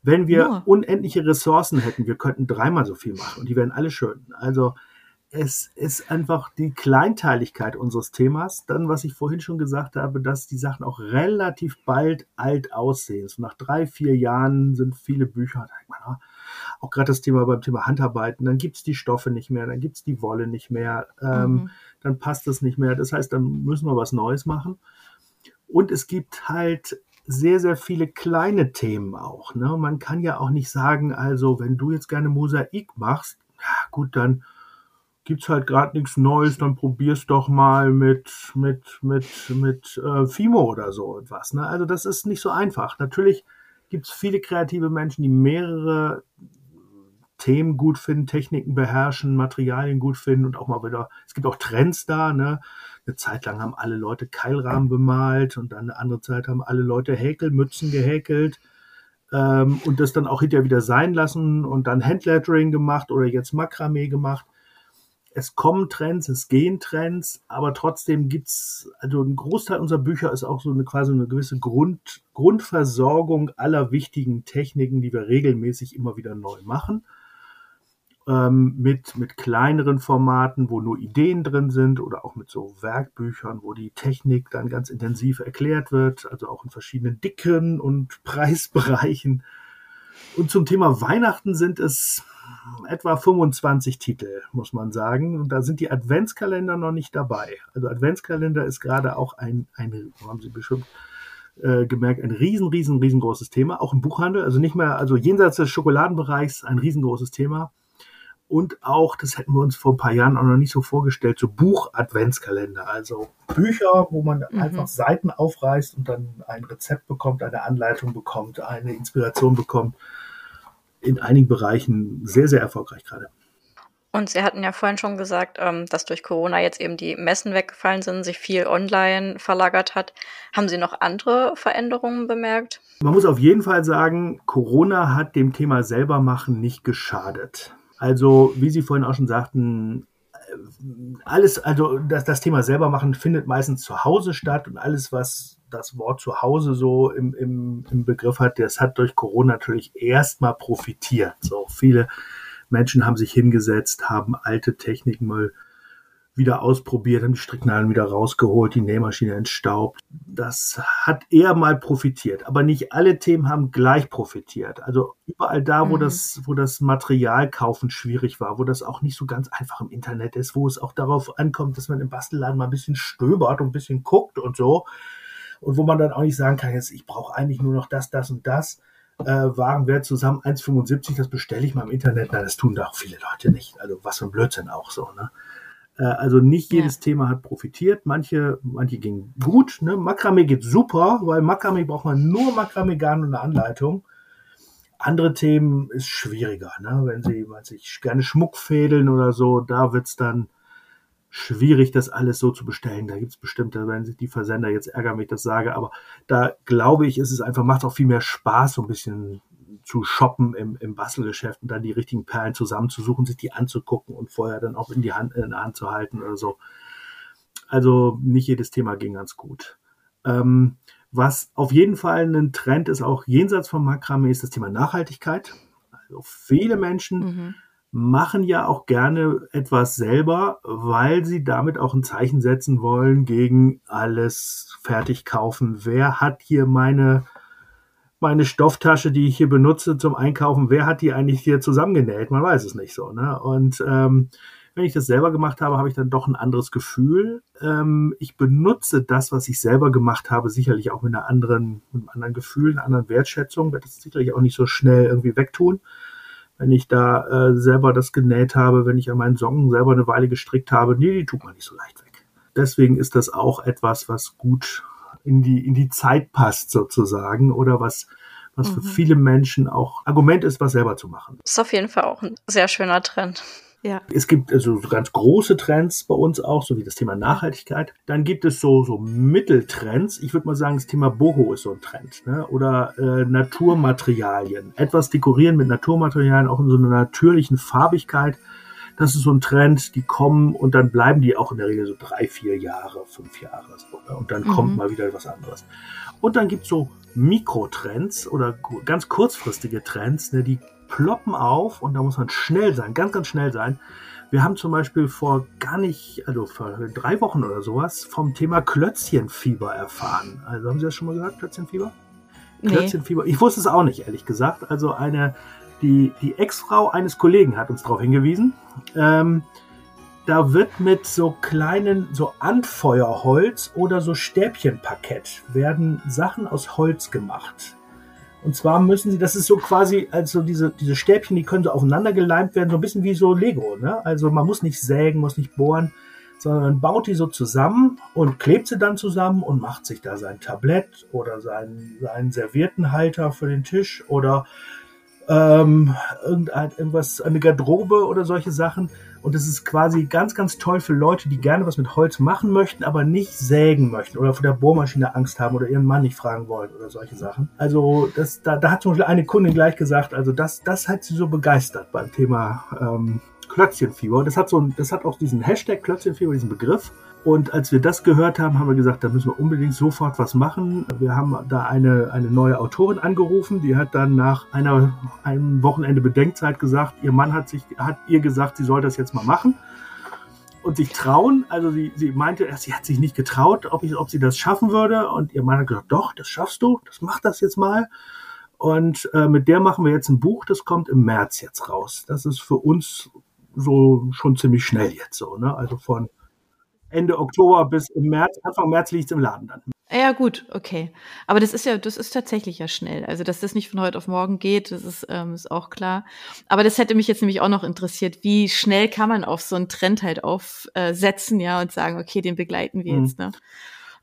Wenn wir nur. unendliche Ressourcen hätten, wir könnten dreimal so viel machen und die wären alle schön. Also, es ist einfach die Kleinteiligkeit unseres Themas. Dann, was ich vorhin schon gesagt habe, dass die Sachen auch relativ bald alt aussehen. So nach drei, vier Jahren sind viele Bücher, da denkt man, ah, auch gerade das Thema beim Thema Handarbeiten, dann gibt es die Stoffe nicht mehr, dann gibt es die Wolle nicht mehr, ähm, mhm. dann passt es nicht mehr. Das heißt, dann müssen wir was Neues machen. Und es gibt halt sehr, sehr viele kleine Themen auch. Ne? Man kann ja auch nicht sagen, also wenn du jetzt gerne Mosaik machst, ja, gut, dann gibt's halt gerade nichts Neues, dann probier's doch mal mit mit mit mit äh, Fimo oder so etwas. Ne? Also das ist nicht so einfach. Natürlich gibt's viele kreative Menschen, die mehrere Themen gut finden, Techniken beherrschen, Materialien gut finden und auch mal wieder, es gibt auch Trends da, ne? Eine Zeit lang haben alle Leute Keilrahmen bemalt und dann eine andere Zeit haben alle Leute Häkelmützen gehäkelt ähm, und das dann auch hinterher wieder sein lassen und dann Handlettering gemacht oder jetzt Makramee gemacht. Es kommen Trends, es gehen Trends, aber trotzdem gibt's also ein Großteil unserer Bücher ist auch so eine quasi eine gewisse Grund, Grundversorgung aller wichtigen Techniken, die wir regelmäßig immer wieder neu machen ähm, mit, mit kleineren Formaten, wo nur Ideen drin sind oder auch mit so Werkbüchern, wo die Technik dann ganz intensiv erklärt wird, also auch in verschiedenen Dicken und Preisbereichen. Und zum Thema Weihnachten sind es etwa 25 Titel, muss man sagen. Und da sind die Adventskalender noch nicht dabei. Also Adventskalender ist gerade auch ein, ein haben Sie bestimmt äh, gemerkt, ein riesen, riesen, riesengroßes Thema, auch im Buchhandel. Also nicht mehr, also jenseits des Schokoladenbereichs ein riesengroßes Thema und auch, das hätten wir uns vor ein paar Jahren auch noch nicht so vorgestellt, so Buch-Adventskalender. Also Bücher, wo man mhm. einfach Seiten aufreißt und dann ein Rezept bekommt, eine Anleitung bekommt, eine Inspiration bekommt. In einigen Bereichen sehr, sehr erfolgreich gerade. Und Sie hatten ja vorhin schon gesagt, ähm, dass durch Corona jetzt eben die Messen weggefallen sind, sich viel online verlagert hat. Haben Sie noch andere Veränderungen bemerkt? Man muss auf jeden Fall sagen, Corona hat dem Thema selber machen nicht geschadet. Also, wie Sie vorhin auch schon sagten, äh, alles, also das, das Thema selber machen findet meistens zu Hause statt und alles, was das Wort zu Hause so im, im, im Begriff hat, das hat durch Corona natürlich erstmal profitiert. So viele Menschen haben sich hingesetzt, haben alte Techniken mal wieder ausprobiert, haben die Stricknadeln wieder rausgeholt, die Nähmaschine entstaubt. Das hat eher mal profitiert, aber nicht alle Themen haben gleich profitiert. Also überall da, wo mhm. das, wo das Material kaufen schwierig war, wo das auch nicht so ganz einfach im Internet ist, wo es auch darauf ankommt, dass man im Bastelladen mal ein bisschen stöbert und ein bisschen guckt und so. Und wo man dann auch nicht sagen kann, jetzt, ich brauche eigentlich nur noch das, das und das äh, Warenwert zusammen 1,75, das bestelle ich mal im Internet. Na, das tun da auch viele Leute nicht. Also was für ein Blödsinn auch so. Ne? Äh, also nicht jedes ja. Thema hat profitiert. Manche, manche gingen gut. Ne? Makramee geht super, weil Makramee braucht man nur Makramee-Garn und eine Anleitung. Andere Themen ist schwieriger. Ne? Wenn Sie, weiß ich, gerne Schmuck fädeln oder so, da wird's dann schwierig, das alles so zu bestellen. Da gibt es bestimmt, da werden sich die Versender jetzt ärgern, wenn ich das sage, aber da glaube ich, ist es einfach, macht auch viel mehr Spaß, so ein bisschen zu shoppen im, im Bastelgeschäft und dann die richtigen Perlen zusammenzusuchen, sich die anzugucken und vorher dann auch in die Hand, in der Hand zu halten oder so. Also nicht jedes Thema ging ganz gut. Ähm, was auf jeden Fall ein Trend ist, auch jenseits von Makramee, ist das Thema Nachhaltigkeit. Also viele Menschen mhm machen ja auch gerne etwas selber, weil sie damit auch ein Zeichen setzen wollen gegen alles fertig kaufen. Wer hat hier meine, meine Stofftasche, die ich hier benutze zum Einkaufen, wer hat die eigentlich hier zusammengenäht? Man weiß es nicht so. Ne? Und ähm, wenn ich das selber gemacht habe, habe ich dann doch ein anderes Gefühl. Ähm, ich benutze das, was ich selber gemacht habe, sicherlich auch mit einer anderen, mit einem anderen Gefühl, einer anderen Wertschätzung. Werde das sicherlich auch nicht so schnell irgendwie wegtun wenn ich da äh, selber das genäht habe, wenn ich an meinen Socken selber eine Weile gestrickt habe, nee, die tut man nicht so leicht weg. Deswegen ist das auch etwas, was gut in die, in die Zeit passt sozusagen oder was, was mhm. für viele Menschen auch Argument ist, was selber zu machen. Ist auf jeden Fall auch ein sehr schöner Trend. Ja. Es gibt also so ganz große Trends bei uns auch, so wie das Thema Nachhaltigkeit. Dann gibt es so, so Mitteltrends. Ich würde mal sagen, das Thema Boho ist so ein Trend. Ne? Oder äh, Naturmaterialien. Etwas dekorieren mit Naturmaterialien, auch in so einer natürlichen Farbigkeit. Das ist so ein Trend, die kommen und dann bleiben die auch in der Regel so drei, vier Jahre, fünf Jahre. So, ne? Und dann mhm. kommt mal wieder was anderes. Und dann gibt es so Mikrotrends oder ganz kurzfristige Trends, ne, die ploppen auf und da muss man schnell sein, ganz, ganz schnell sein. Wir haben zum Beispiel vor gar nicht, also vor drei Wochen oder sowas, vom Thema Klötzchenfieber erfahren. Also haben Sie das schon mal gehört, Klötzchenfieber? Nee. Klötzchenfieber. Ich wusste es auch nicht, ehrlich gesagt. Also eine, die, die Ex-Frau eines Kollegen hat uns darauf hingewiesen. Ähm, da wird mit so kleinen, so Anfeuerholz oder so Stäbchenparkett werden Sachen aus Holz gemacht. Und zwar müssen sie, das ist so quasi, also diese, diese Stäbchen, die können so aufeinander geleimt werden, so ein bisschen wie so Lego. Ne? Also man muss nicht sägen, muss nicht bohren, sondern baut die so zusammen und klebt sie dann zusammen und macht sich da sein Tablett oder seinen, seinen Serviettenhalter für den Tisch oder ähm, irgendein, irgendwas, eine Garderobe oder solche Sachen. Und es ist quasi ganz, ganz toll für Leute, die gerne was mit Holz machen möchten, aber nicht sägen möchten oder vor der Bohrmaschine Angst haben oder ihren Mann nicht fragen wollen oder solche Sachen. Also das, da, da hat zum Beispiel eine Kundin gleich gesagt, also das, das hat sie so begeistert beim Thema ähm, Klötzchenfieber. Das hat so ein, das hat auch diesen Hashtag Klötzchenfieber, diesen Begriff. Und als wir das gehört haben, haben wir gesagt, da müssen wir unbedingt sofort was machen. Wir haben da eine, eine neue Autorin angerufen, die hat dann nach einer, einem Wochenende Bedenkzeit gesagt, ihr Mann hat sich, hat ihr gesagt, sie soll das jetzt mal machen und sich trauen. Also sie, sie meinte, sie hat sich nicht getraut, ob, ich, ob sie das schaffen würde. Und ihr Mann hat gesagt, doch, das schaffst du, das mach das jetzt mal. Und äh, mit der machen wir jetzt ein Buch, das kommt im März jetzt raus. Das ist für uns so schon ziemlich schnell jetzt so. Ne? Also von Ende Oktober bis im März, Anfang März liegt es im Laden dann. Ja, gut, okay. Aber das ist ja, das ist tatsächlich ja schnell. Also, dass das nicht von heute auf morgen geht, das ist, ähm, ist auch klar. Aber das hätte mich jetzt nämlich auch noch interessiert. Wie schnell kann man auf so einen Trend halt aufsetzen, ja, und sagen, okay, den begleiten wir mhm. jetzt, ne?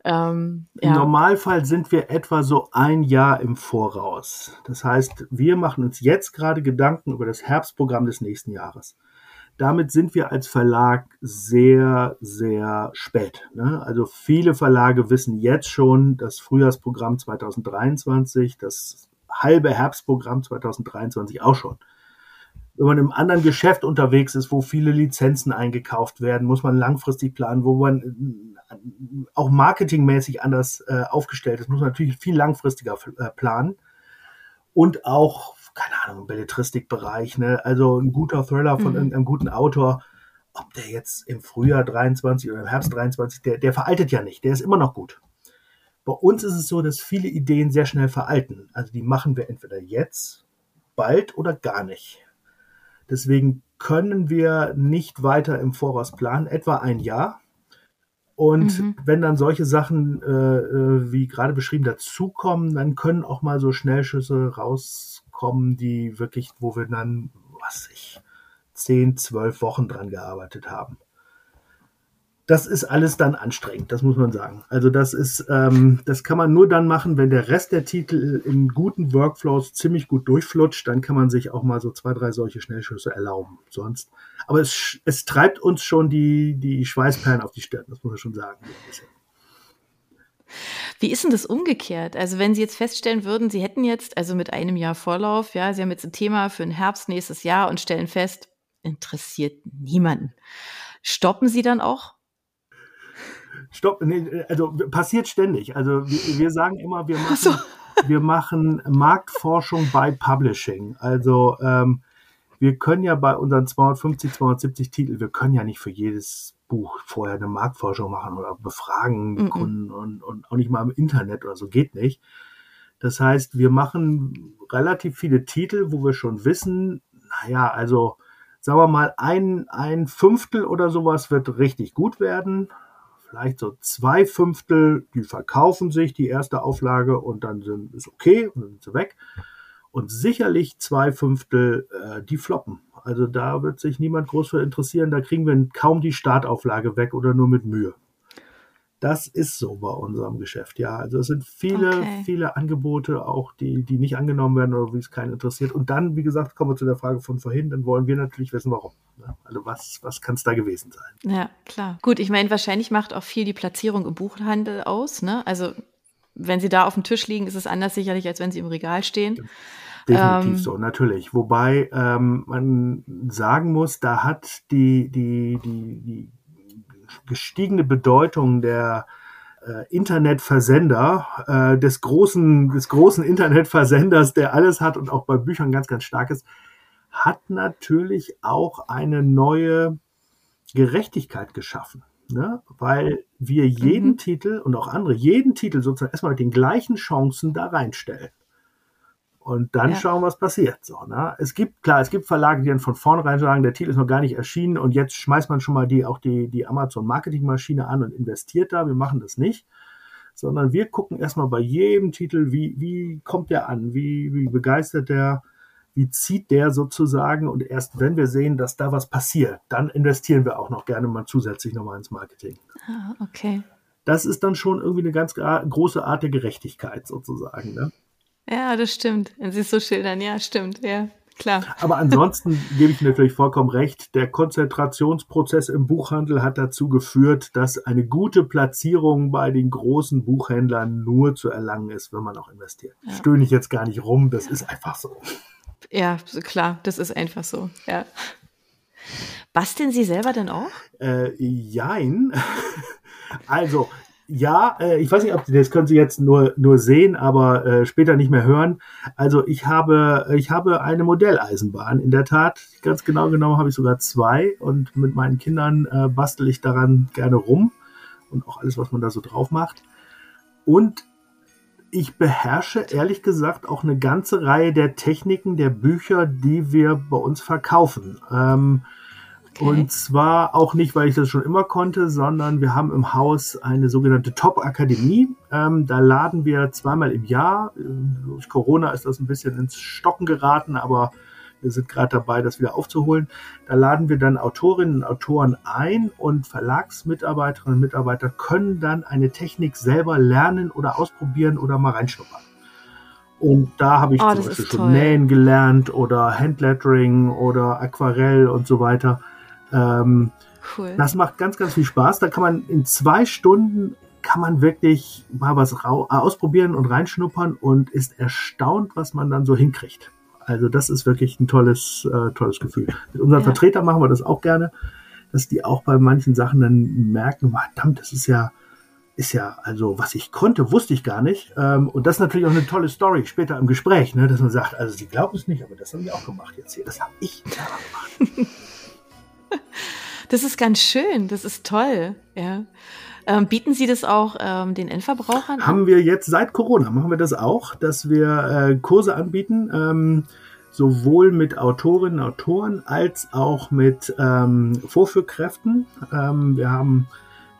Ähm, ja. Im Normalfall sind wir etwa so ein Jahr im Voraus. Das heißt, wir machen uns jetzt gerade Gedanken über das Herbstprogramm des nächsten Jahres damit sind wir als Verlag sehr, sehr spät. Ne? Also viele Verlage wissen jetzt schon, das Frühjahrsprogramm 2023, das halbe Herbstprogramm 2023 auch schon. Wenn man im anderen Geschäft unterwegs ist, wo viele Lizenzen eingekauft werden, muss man langfristig planen, wo man äh, auch marketingmäßig anders äh, aufgestellt ist, muss man natürlich viel langfristiger äh, planen. Und auch keine Ahnung, im Belletristikbereich, ne? Also ein guter Thriller von mhm. irgendeinem guten Autor, ob der jetzt im Frühjahr 23 oder im Herbst 23, der, der veraltet ja nicht, der ist immer noch gut. Bei uns ist es so, dass viele Ideen sehr schnell veralten. Also die machen wir entweder jetzt, bald oder gar nicht. Deswegen können wir nicht weiter im Voraus planen, etwa ein Jahr. Und mhm. wenn dann solche Sachen äh, äh wie gerade beschrieben dazukommen, dann können auch mal so Schnellschüsse raus kommen, die wirklich, wo wir dann, was ich, zehn, zwölf Wochen dran gearbeitet haben. Das ist alles dann anstrengend, das muss man sagen. Also das ist, ähm, das kann man nur dann machen, wenn der Rest der Titel in guten Workflows ziemlich gut durchflutscht, dann kann man sich auch mal so zwei, drei solche Schnellschüsse erlauben. Sonst, aber es, es treibt uns schon die, die Schweißperlen auf die Stirn, das muss man schon sagen. Wie ist denn das umgekehrt? Also wenn Sie jetzt feststellen würden, Sie hätten jetzt, also mit einem Jahr Vorlauf, ja, Sie haben jetzt ein Thema für den Herbst nächstes Jahr und stellen fest, interessiert niemanden. Stoppen Sie dann auch? Stopp, nee, also passiert ständig. Also wir, wir sagen immer, wir machen, so. wir machen Marktforschung bei Publishing. Also ähm, wir können ja bei unseren 250, 270 Titeln, wir können ja nicht für jedes Buch vorher eine Marktforschung machen oder befragen die mm -mm. Kunden und, und auch nicht mal im Internet oder so, geht nicht. Das heißt, wir machen relativ viele Titel, wo wir schon wissen, naja, also sagen wir mal, ein, ein Fünftel oder sowas wird richtig gut werden. Vielleicht so zwei Fünftel, die verkaufen sich, die erste Auflage, und dann sind, ist okay, und dann sind sie weg. Und sicherlich zwei Fünftel, äh, die floppen. Also da wird sich niemand groß für interessieren. Da kriegen wir kaum die Startauflage weg oder nur mit Mühe. Das ist so bei unserem Geschäft, ja. Also es sind viele, okay. viele Angebote auch, die, die nicht angenommen werden oder wie es keinen interessiert. Und dann, wie gesagt, kommen wir zu der Frage von vorhin, dann wollen wir natürlich wissen, warum. Also was, was kann es da gewesen sein? Ja, klar. Gut, ich meine, wahrscheinlich macht auch viel die Platzierung im Buchhandel aus. Ne? Also wenn sie da auf dem Tisch liegen, ist es anders sicherlich, als wenn sie im Regal stehen. Ja. Definitiv ähm, so, natürlich. Wobei ähm, man sagen muss, da hat die, die, die, die gestiegene Bedeutung der äh, Internetversender, äh, des großen, des großen Internetversenders, der alles hat und auch bei Büchern ganz, ganz stark ist, hat natürlich auch eine neue Gerechtigkeit geschaffen. Ne? Weil wir jeden mhm. Titel und auch andere, jeden Titel sozusagen erstmal mit den gleichen Chancen da reinstellen. Und dann ja. schauen, was passiert. So, ne? Es gibt, klar, es gibt Verlage, die dann von vornherein sagen, der Titel ist noch gar nicht erschienen und jetzt schmeißt man schon mal die, auch die, die Amazon-Marketing-Maschine an und investiert da. Wir machen das nicht. Sondern wir gucken erstmal bei jedem Titel, wie, wie kommt der an? Wie, wie begeistert der? Wie zieht der sozusagen? Und erst wenn wir sehen, dass da was passiert, dann investieren wir auch noch gerne mal zusätzlich nochmal ins Marketing. Ah, okay. Das ist dann schon irgendwie eine ganz große Art der Gerechtigkeit sozusagen. Ne? Ja, das stimmt. Wenn Sie es so schildern, ja, stimmt, ja. Klar. Aber ansonsten gebe ich natürlich vollkommen recht. Der Konzentrationsprozess im Buchhandel hat dazu geführt, dass eine gute Platzierung bei den großen Buchhändlern nur zu erlangen ist, wenn man auch investiert. Ja. Stöhne ich jetzt gar nicht rum, das ist einfach so. Ja, klar, das ist einfach so, ja. Basteln Sie selber denn auch? Äh, jein. Also, ja, äh, ich weiß nicht, ob das können Sie jetzt nur nur sehen, aber äh, später nicht mehr hören. Also ich habe ich habe eine Modelleisenbahn in der Tat. Ganz genau genommen habe ich sogar zwei und mit meinen Kindern äh, bastel ich daran gerne rum und auch alles, was man da so drauf macht. Und ich beherrsche ehrlich gesagt auch eine ganze Reihe der Techniken der Bücher, die wir bei uns verkaufen. Ähm, Okay. Und zwar auch nicht, weil ich das schon immer konnte, sondern wir haben im Haus eine sogenannte Top-Akademie. Ähm, da laden wir zweimal im Jahr. Durch Corona ist das ein bisschen ins Stocken geraten, aber wir sind gerade dabei, das wieder aufzuholen. Da laden wir dann Autorinnen und Autoren ein und Verlagsmitarbeiterinnen und Mitarbeiter können dann eine Technik selber lernen oder ausprobieren oder mal reinschnuppern. Und da habe ich oh, zum Beispiel schon Nähen gelernt oder Handlettering oder Aquarell und so weiter. Ähm, cool. Das macht ganz, ganz viel Spaß. Da kann man in zwei Stunden kann man wirklich mal was äh, ausprobieren und reinschnuppern und ist erstaunt, was man dann so hinkriegt. Also das ist wirklich ein tolles, äh, tolles Gefühl. Mit unseren ja. Vertretern machen wir das auch gerne, dass die auch bei manchen Sachen dann merken, verdammt, das ist ja, ist ja, also was ich konnte, wusste ich gar nicht. Ähm, und das ist natürlich auch eine tolle Story später im Gespräch, ne, dass man sagt, also sie glauben es nicht, aber das habe ich auch gemacht jetzt hier. Das habe ich gemacht. Das ist ganz schön, das ist toll, ja. Ähm, bieten Sie das auch ähm, den Endverbrauchern Haben wir jetzt seit Corona, machen wir das auch, dass wir äh, Kurse anbieten, ähm, sowohl mit Autorinnen und Autoren als auch mit ähm, Vorführkräften. Ähm, wir haben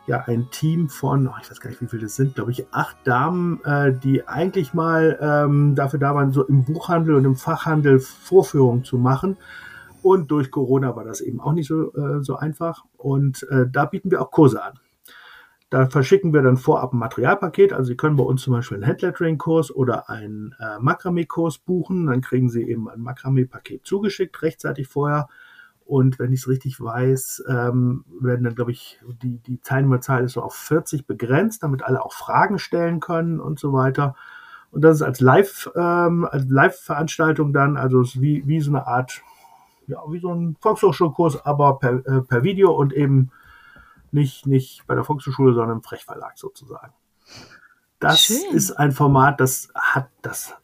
ja ein Team von, oh, ich weiß gar nicht, wie viele das sind, glaube ich, acht Damen, äh, die eigentlich mal ähm, dafür da waren, so im Buchhandel und im Fachhandel Vorführungen zu machen. Und durch Corona war das eben auch nicht so, äh, so einfach. Und äh, da bieten wir auch Kurse an. Da verschicken wir dann vorab ein Materialpaket. Also Sie können bei uns zum Beispiel einen Handlettering-Kurs oder einen äh, Makramee-Kurs buchen. Dann kriegen Sie eben ein Makramee-Paket zugeschickt, rechtzeitig vorher. Und wenn ich es richtig weiß, ähm, werden dann, glaube ich, die, die Teilnehmerzahl ist so auf 40 begrenzt, damit alle auch Fragen stellen können und so weiter. Und das ist als Live, ähm, als Live-Veranstaltung dann, also wie, wie so eine Art, ja, wie so ein Volkshochschulkurs, aber per, äh, per Video und eben nicht, nicht bei der Volkshochschule, sondern im Frechverlag sozusagen. Das Schön. ist ein Format, das hat das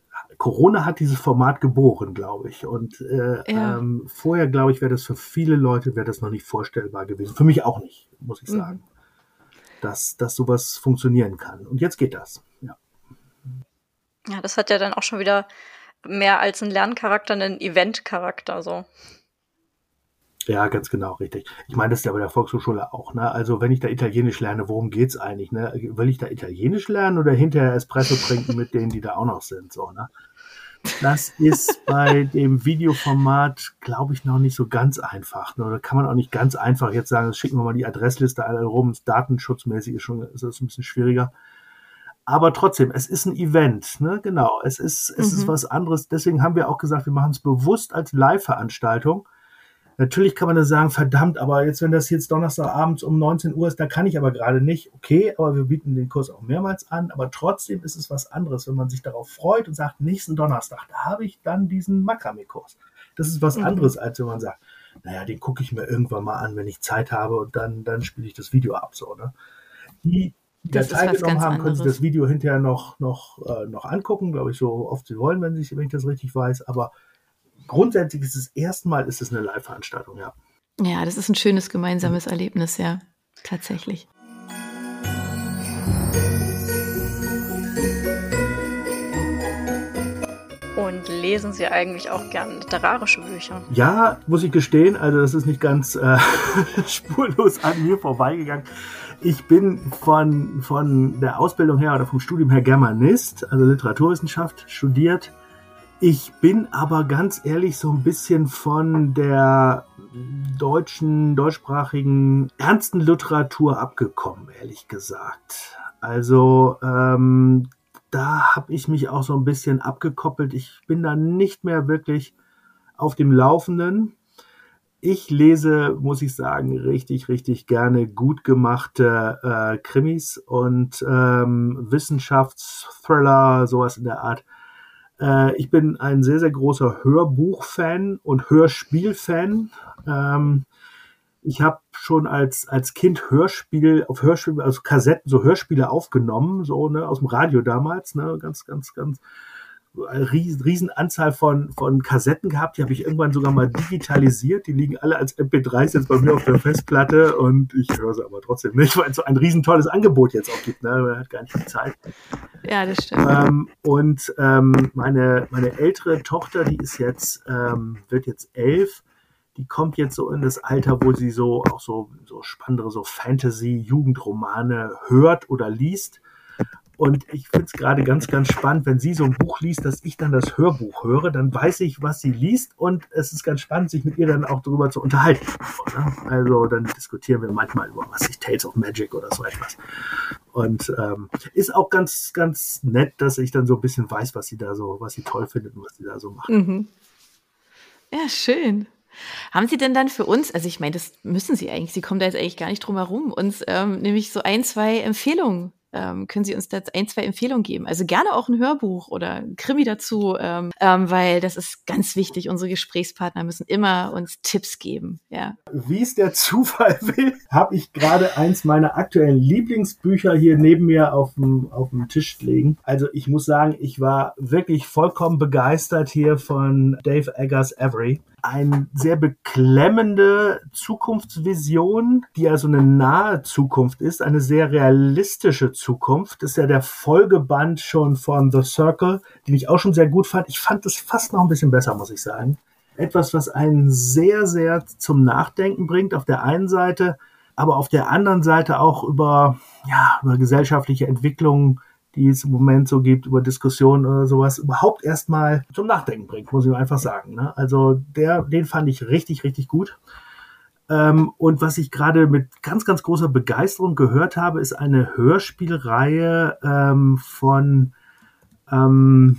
Corona hat dieses Format geboren, glaube ich. Und äh, ja. ähm, vorher, glaube ich, wäre das für viele Leute wäre das noch nicht vorstellbar gewesen. Für mich auch nicht, muss ich mhm. sagen, mhm. dass, dass sowas funktionieren kann. Und jetzt geht das. Ja. ja, das hat ja dann auch schon wieder mehr als einen Lerncharakter, einen Eventcharakter. So. Ja, ganz genau, richtig. Ich meine, das ist ja bei der Volkshochschule auch. Ne? Also wenn ich da Italienisch lerne, worum geht's eigentlich? Ne? Will ich da Italienisch lernen oder hinterher Espresso trinken mit denen, die da auch noch sind? So, ne? Das ist bei dem Videoformat, glaube ich, noch nicht so ganz einfach. Ne? Da kann man auch nicht ganz einfach jetzt sagen, schicken wir mal die Adressliste alle rum. Datenschutzmäßig ist schon ist das ein bisschen schwieriger. Aber trotzdem, es ist ein Event, ne? Genau. Es ist, es mhm. ist was anderes. Deswegen haben wir auch gesagt, wir machen es bewusst als Live-Veranstaltung Natürlich kann man da sagen, verdammt, aber jetzt, wenn das jetzt Donnerstagabends um 19 Uhr ist, da kann ich aber gerade nicht. Okay, aber wir bieten den Kurs auch mehrmals an. Aber trotzdem ist es was anderes, wenn man sich darauf freut und sagt, nächsten Donnerstag, da habe ich dann diesen Makramee-Kurs. Das ist was mhm. anderes, als wenn man sagt, naja, den gucke ich mir irgendwann mal an, wenn ich Zeit habe und dann, dann spiele ich das Video ab. So, ne? Die, die das da teilgenommen haben, können sich das Video hinterher noch, noch, äh, noch angucken, glaube ich, so oft sie wollen, wenn, sie, wenn ich das richtig weiß. Aber grundsätzlich ist es erstmal ist es eine Live-Veranstaltung, ja. Ja, das ist ein schönes gemeinsames Erlebnis, ja, tatsächlich. Und lesen Sie eigentlich auch gern literarische Bücher? Ja, muss ich gestehen. Also das ist nicht ganz äh, spurlos an mir vorbeigegangen. Ich bin von, von der Ausbildung her oder vom Studium her Germanist, also Literaturwissenschaft, studiert ich bin aber ganz ehrlich so ein bisschen von der deutschen, deutschsprachigen ernsten Literatur abgekommen, ehrlich gesagt. Also ähm, da habe ich mich auch so ein bisschen abgekoppelt. Ich bin da nicht mehr wirklich auf dem Laufenden. Ich lese, muss ich sagen, richtig, richtig gerne gut gemachte äh, Krimis und ähm, Wissenschaftsthriller, sowas in der Art. Äh, ich bin ein sehr, sehr großer Hörbuch-Fan und Hörspiel-Fan. Ähm, ich habe schon als, als Kind Hörspiel auf Hörspiel, also Kassetten, so Hörspiele aufgenommen, so ne, aus dem Radio damals, ne, ganz, ganz, ganz eine riesen Anzahl von, von Kassetten gehabt. Die habe ich irgendwann sogar mal digitalisiert. Die liegen alle als MP3s jetzt bei mir auf der Festplatte und ich höre sie aber trotzdem nicht, weil es so ein riesen tolles Angebot jetzt auch gibt. Ne? Man hat gar nicht die Zeit. Ja, das stimmt. Ähm, und ähm, meine, meine ältere Tochter, die ist jetzt, ähm, wird jetzt elf, die kommt jetzt so in das Alter, wo sie so auch so, so spannendere, so Fantasy-Jugendromane hört oder liest. Und ich finde es gerade ganz, ganz spannend, wenn sie so ein Buch liest, dass ich dann das Hörbuch höre, dann weiß ich, was sie liest und es ist ganz spannend, sich mit ihr dann auch darüber zu unterhalten. Also dann diskutieren wir manchmal über was ich Tales of Magic oder so etwas. Und ähm, ist auch ganz, ganz nett, dass ich dann so ein bisschen weiß, was sie da so, was sie toll findet und was sie da so macht. Mhm. Ja, schön. Haben Sie denn dann für uns, also ich meine, das müssen Sie eigentlich, Sie kommen da jetzt eigentlich gar nicht drum herum, uns ähm, nämlich so ein, zwei Empfehlungen ähm, können Sie uns da ein, zwei Empfehlungen geben? Also gerne auch ein Hörbuch oder ein Krimi dazu, ähm, ähm, weil das ist ganz wichtig. Unsere Gesprächspartner müssen immer uns Tipps geben. Ja. Wie es der Zufall will, habe ich gerade eins meiner aktuellen Lieblingsbücher hier neben mir auf dem, auf dem Tisch liegen. Also ich muss sagen, ich war wirklich vollkommen begeistert hier von Dave Eggers Avery eine sehr beklemmende Zukunftsvision, die also eine nahe Zukunft ist, eine sehr realistische Zukunft. Das ist ja der Folgeband schon von The Circle, den ich auch schon sehr gut fand. Ich fand es fast noch ein bisschen besser, muss ich sagen. Etwas, was einen sehr, sehr zum Nachdenken bringt, auf der einen Seite, aber auf der anderen Seite auch über, ja, über gesellschaftliche Entwicklungen die es im Moment so gibt über Diskussionen oder sowas, überhaupt erstmal zum Nachdenken bringt, muss ich einfach sagen. Ne? Also der, den fand ich richtig, richtig gut. Ähm, und was ich gerade mit ganz, ganz großer Begeisterung gehört habe, ist eine Hörspielreihe ähm, von ähm,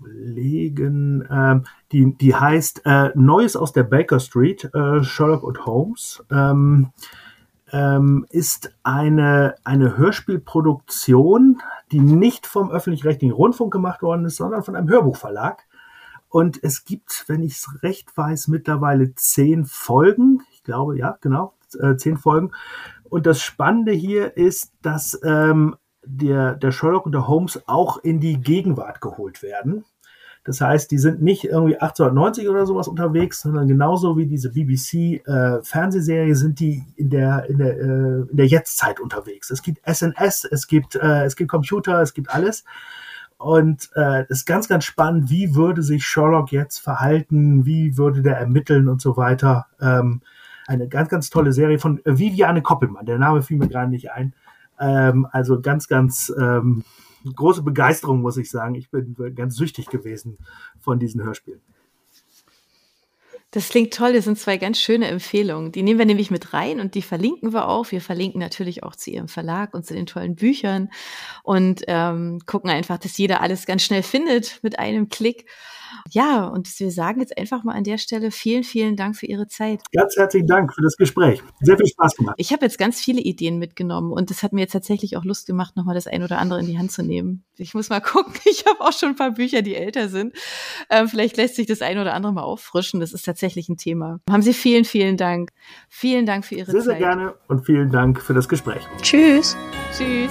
überlegen, ähm, die, die heißt äh, Neues aus der Baker Street, äh, Sherlock und Holmes. Ähm, ähm, ist eine, eine Hörspielproduktion, die nicht vom öffentlich-rechtlichen Rundfunk gemacht worden ist, sondern von einem Hörbuchverlag. Und es gibt, wenn ich es recht weiß, mittlerweile zehn Folgen. Ich glaube, ja, genau, äh, zehn Folgen. Und das Spannende hier ist, dass ähm, der, der Sherlock und der Holmes auch in die Gegenwart geholt werden. Das heißt, die sind nicht irgendwie 1890 oder sowas unterwegs, sondern genauso wie diese BBC-Fernsehserie äh, sind die in der, in der, äh, in der Jetztzeit unterwegs. Es gibt SNS, es gibt, äh, es gibt Computer, es gibt alles. Und äh, ist ganz, ganz spannend, wie würde sich Sherlock jetzt verhalten, wie würde der ermitteln und so weiter. Ähm, eine ganz, ganz tolle Serie von Viviane Koppelmann. Der Name fiel mir gerade nicht ein. Ähm, also ganz, ganz ähm, große Begeisterung, muss ich sagen. Ich bin ganz süchtig gewesen von diesen Hörspielen. Das klingt toll. Das sind zwei ganz schöne Empfehlungen. Die nehmen wir nämlich mit rein und die verlinken wir auch. Wir verlinken natürlich auch zu Ihrem Verlag und zu den tollen Büchern und ähm, gucken einfach, dass jeder alles ganz schnell findet mit einem Klick. Ja, und wir sagen jetzt einfach mal an der Stelle vielen, vielen Dank für Ihre Zeit. Ganz herzlichen Dank für das Gespräch. Sehr viel Spaß gemacht. Ich habe jetzt ganz viele Ideen mitgenommen und es hat mir jetzt tatsächlich auch Lust gemacht, nochmal das ein oder andere in die Hand zu nehmen. Ich muss mal gucken. Ich habe auch schon ein paar Bücher, die älter sind. Ähm, vielleicht lässt sich das ein oder andere mal auffrischen. Das ist tatsächlich ein Thema. Haben Sie vielen, vielen Dank. Vielen Dank für Ihre sehr, Zeit. Sehr, sehr gerne und vielen Dank für das Gespräch. Tschüss. Tschüss.